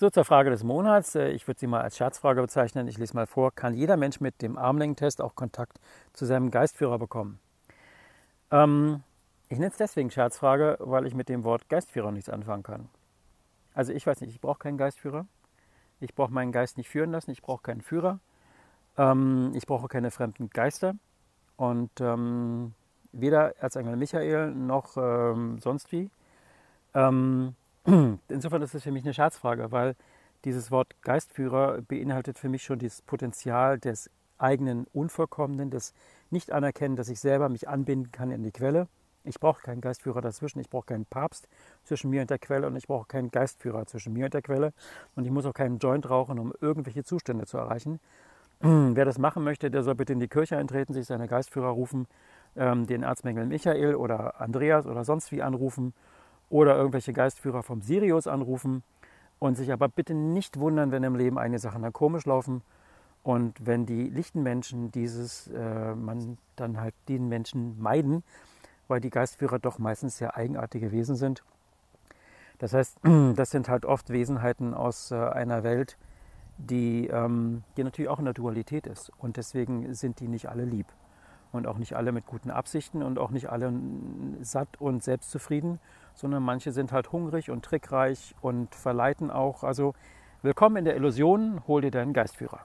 So zur Frage des Monats. Äh, ich würde sie mal als Scherzfrage bezeichnen. Ich lese mal vor. Kann jeder Mensch mit dem Armlängentest auch Kontakt zu seinem Geistführer bekommen? Ähm, ich nenne es deswegen Scherzfrage, weil ich mit dem Wort Geistführer nichts anfangen kann. Also ich weiß nicht, ich brauche keinen Geistführer. Ich brauche meinen Geist nicht führen lassen. Ich brauche keinen Führer. Ähm, ich brauche keine fremden Geister. Und ähm, weder Erzengel Michael noch ähm, sonst wie. Ähm, insofern ist es für mich eine Scherzfrage, weil dieses Wort Geistführer beinhaltet für mich schon das Potenzial des eigenen Unvollkommenen, des Nicht-Anerkennen, dass ich selber mich anbinden kann in die Quelle. Ich brauche keinen Geistführer dazwischen, ich brauche keinen Papst zwischen mir und der Quelle und ich brauche keinen Geistführer zwischen mir und der Quelle und ich muss auch keinen Joint rauchen, um irgendwelche Zustände zu erreichen. Wer das machen möchte, der soll bitte in die Kirche eintreten, sich seine Geistführer rufen, ähm, den Erzmängel Michael oder Andreas oder sonst wie anrufen oder irgendwelche Geistführer vom Sirius anrufen und sich aber bitte nicht wundern, wenn im Leben einige Sachen dann komisch laufen und wenn die lichten Menschen dieses, äh, man dann halt den Menschen meiden, weil die Geistführer doch meistens sehr eigenartige Wesen sind. Das heißt, das sind halt oft Wesenheiten aus äh, einer Welt, die, ähm, die natürlich auch in der Dualität ist. Und deswegen sind die nicht alle lieb und auch nicht alle mit guten Absichten und auch nicht alle satt und selbstzufrieden, sondern manche sind halt hungrig und trickreich und verleiten auch. Also willkommen in der Illusion, hol dir deinen Geistführer.